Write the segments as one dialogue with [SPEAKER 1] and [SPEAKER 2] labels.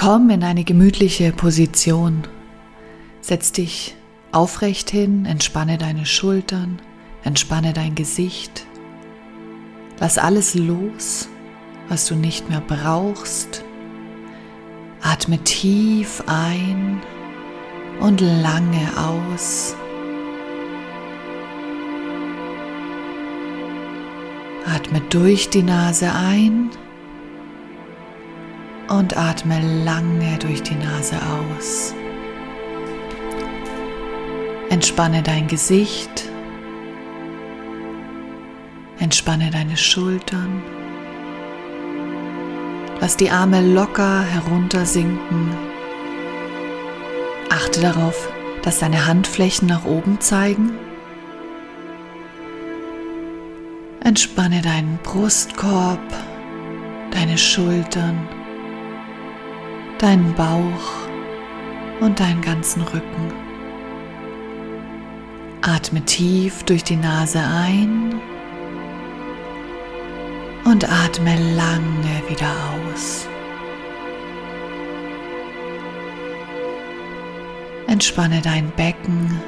[SPEAKER 1] Komm in eine gemütliche Position. Setz dich aufrecht hin, entspanne deine Schultern, entspanne dein Gesicht. Lass alles los, was du nicht mehr brauchst. Atme tief ein und lange aus. Atme durch die Nase ein und atme lange durch die Nase aus. Entspanne dein Gesicht, entspanne deine Schultern, lass die Arme locker heruntersinken. Achte darauf, dass deine Handflächen nach oben zeigen. Entspanne deinen Brustkorb, deine Schultern deinen Bauch und deinen ganzen Rücken. Atme tief durch die Nase ein und atme lange wieder aus. Entspanne dein Becken,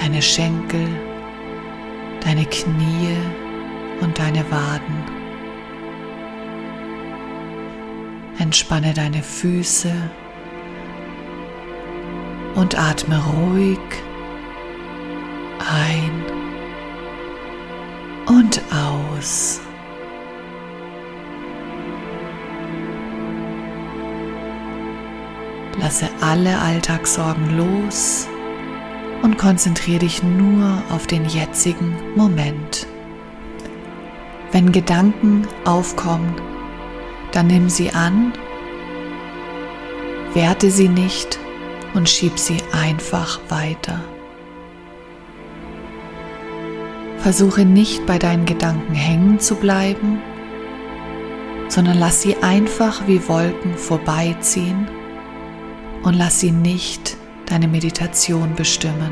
[SPEAKER 1] deine Schenkel, deine Knie und deine Waden. Entspanne deine Füße und atme ruhig ein und aus. Lasse alle Alltagssorgen los und konzentriere dich nur auf den jetzigen Moment. Wenn Gedanken aufkommen, dann nimm sie an, werte sie nicht und schieb sie einfach weiter. Versuche nicht bei deinen Gedanken hängen zu bleiben, sondern lass sie einfach wie Wolken vorbeiziehen und lass sie nicht deine Meditation bestimmen.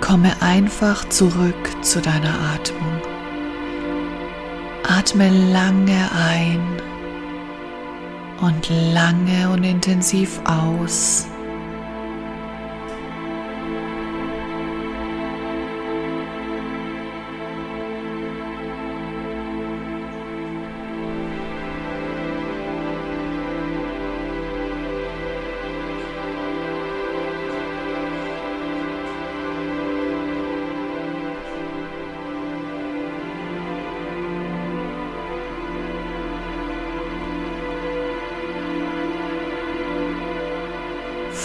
[SPEAKER 1] Komme einfach zurück zu deiner Atmung. Atme lange ein und lange und intensiv aus.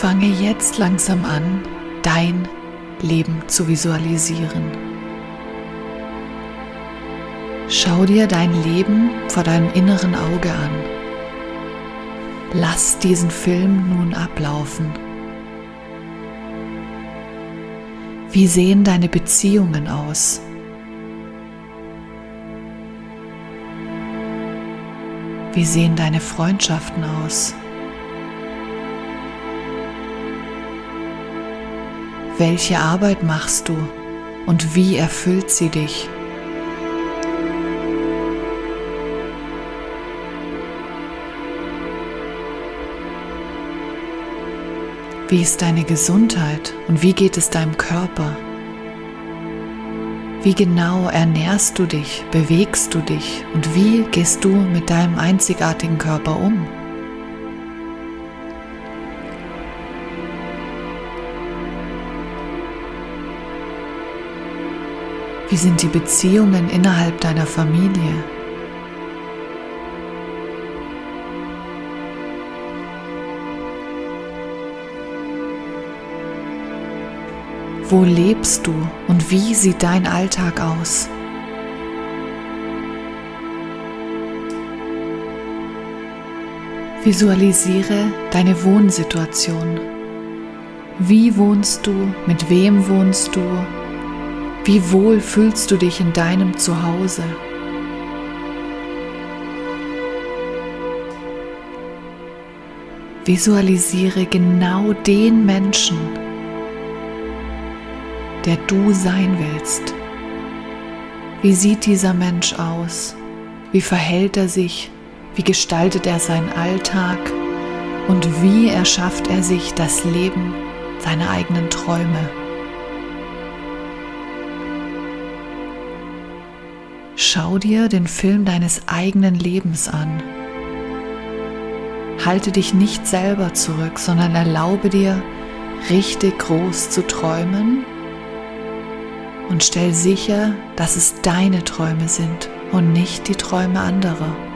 [SPEAKER 1] Fange jetzt langsam an, dein Leben zu visualisieren. Schau dir dein Leben vor deinem inneren Auge an. Lass diesen Film nun ablaufen. Wie sehen deine Beziehungen aus? Wie sehen deine Freundschaften aus? Welche Arbeit machst du und wie erfüllt sie dich? Wie ist deine Gesundheit und wie geht es deinem Körper? Wie genau ernährst du dich, bewegst du dich und wie gehst du mit deinem einzigartigen Körper um? Wie sind die Beziehungen innerhalb deiner Familie? Wo lebst du und wie sieht dein Alltag aus? Visualisiere deine Wohnsituation. Wie wohnst du? Mit wem wohnst du? Wie wohl fühlst du dich in deinem Zuhause? Visualisiere genau den Menschen, der du sein willst. Wie sieht dieser Mensch aus? Wie verhält er sich? Wie gestaltet er seinen Alltag? und wie erschafft er sich das Leben seiner eigenen Träume. Schau dir den Film deines eigenen Lebens an. Halte dich nicht selber zurück, sondern erlaube dir, richtig groß zu träumen und stell sicher, dass es deine Träume sind und nicht die Träume anderer.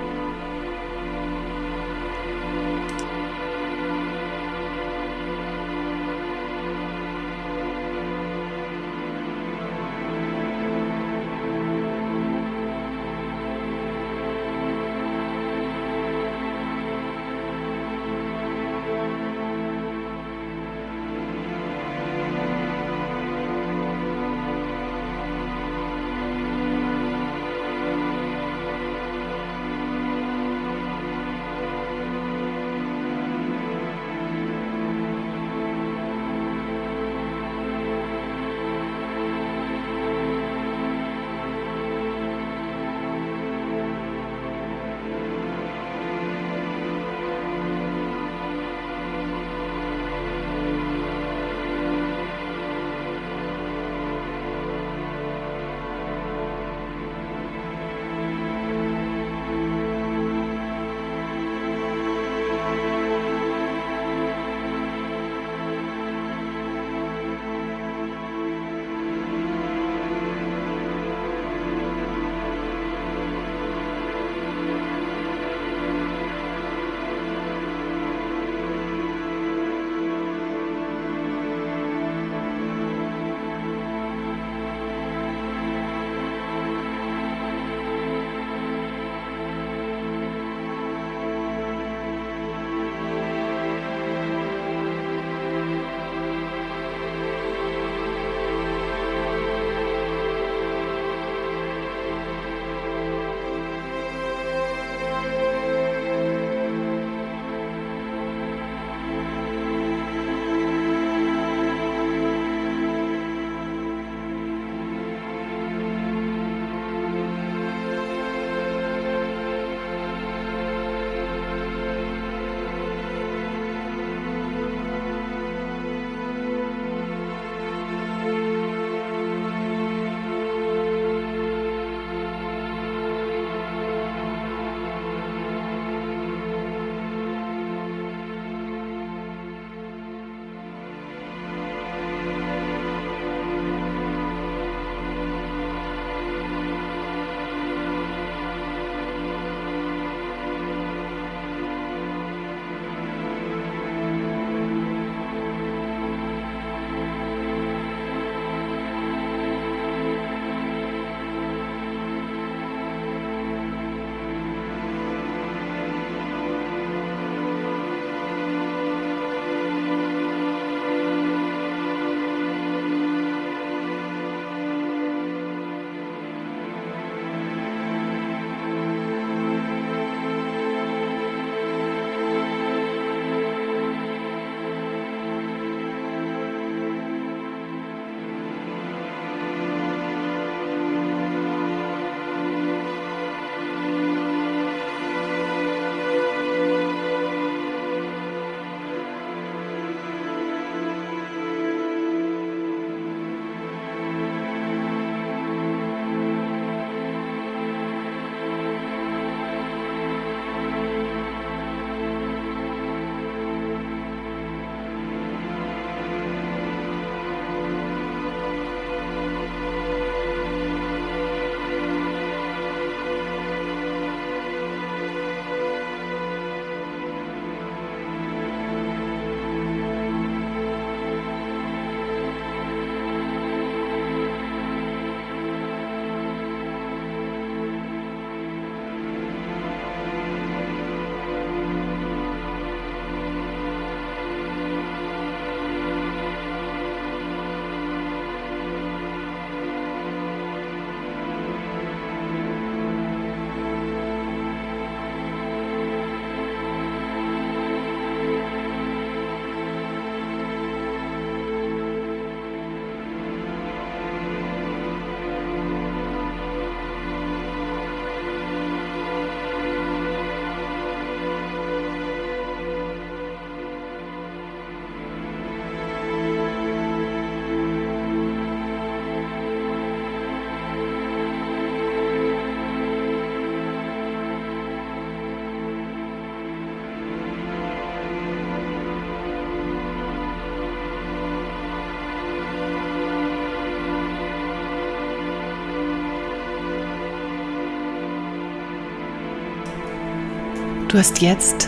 [SPEAKER 1] Du hast jetzt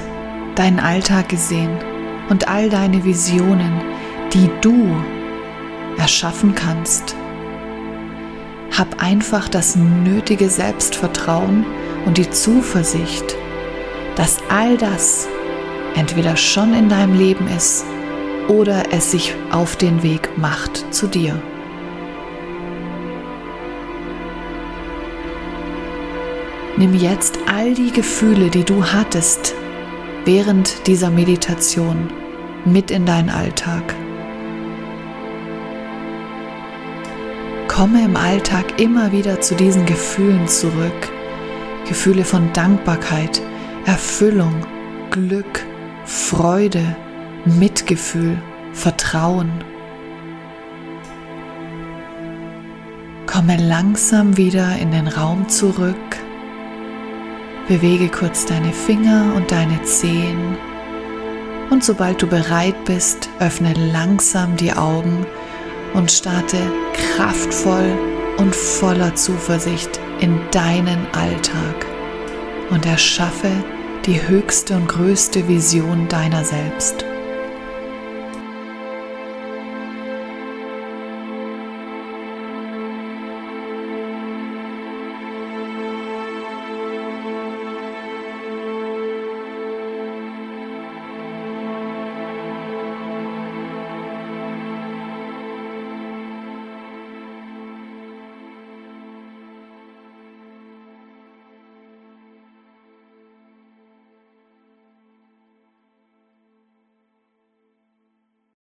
[SPEAKER 1] deinen Alltag gesehen und all deine Visionen, die du erschaffen kannst. Hab einfach das nötige Selbstvertrauen und die Zuversicht, dass all das entweder schon in deinem Leben ist oder es sich auf den Weg macht zu dir. Nimm jetzt all die Gefühle, die du hattest während dieser Meditation mit in deinen Alltag. Komme im Alltag immer wieder zu diesen Gefühlen zurück. Gefühle von Dankbarkeit, Erfüllung, Glück, Freude, Mitgefühl, Vertrauen. Komme langsam wieder in den Raum zurück. Bewege kurz deine Finger und deine Zehen. Und sobald du bereit bist, öffne langsam die Augen und starte kraftvoll und voller Zuversicht in deinen Alltag und erschaffe die höchste und größte Vision deiner selbst.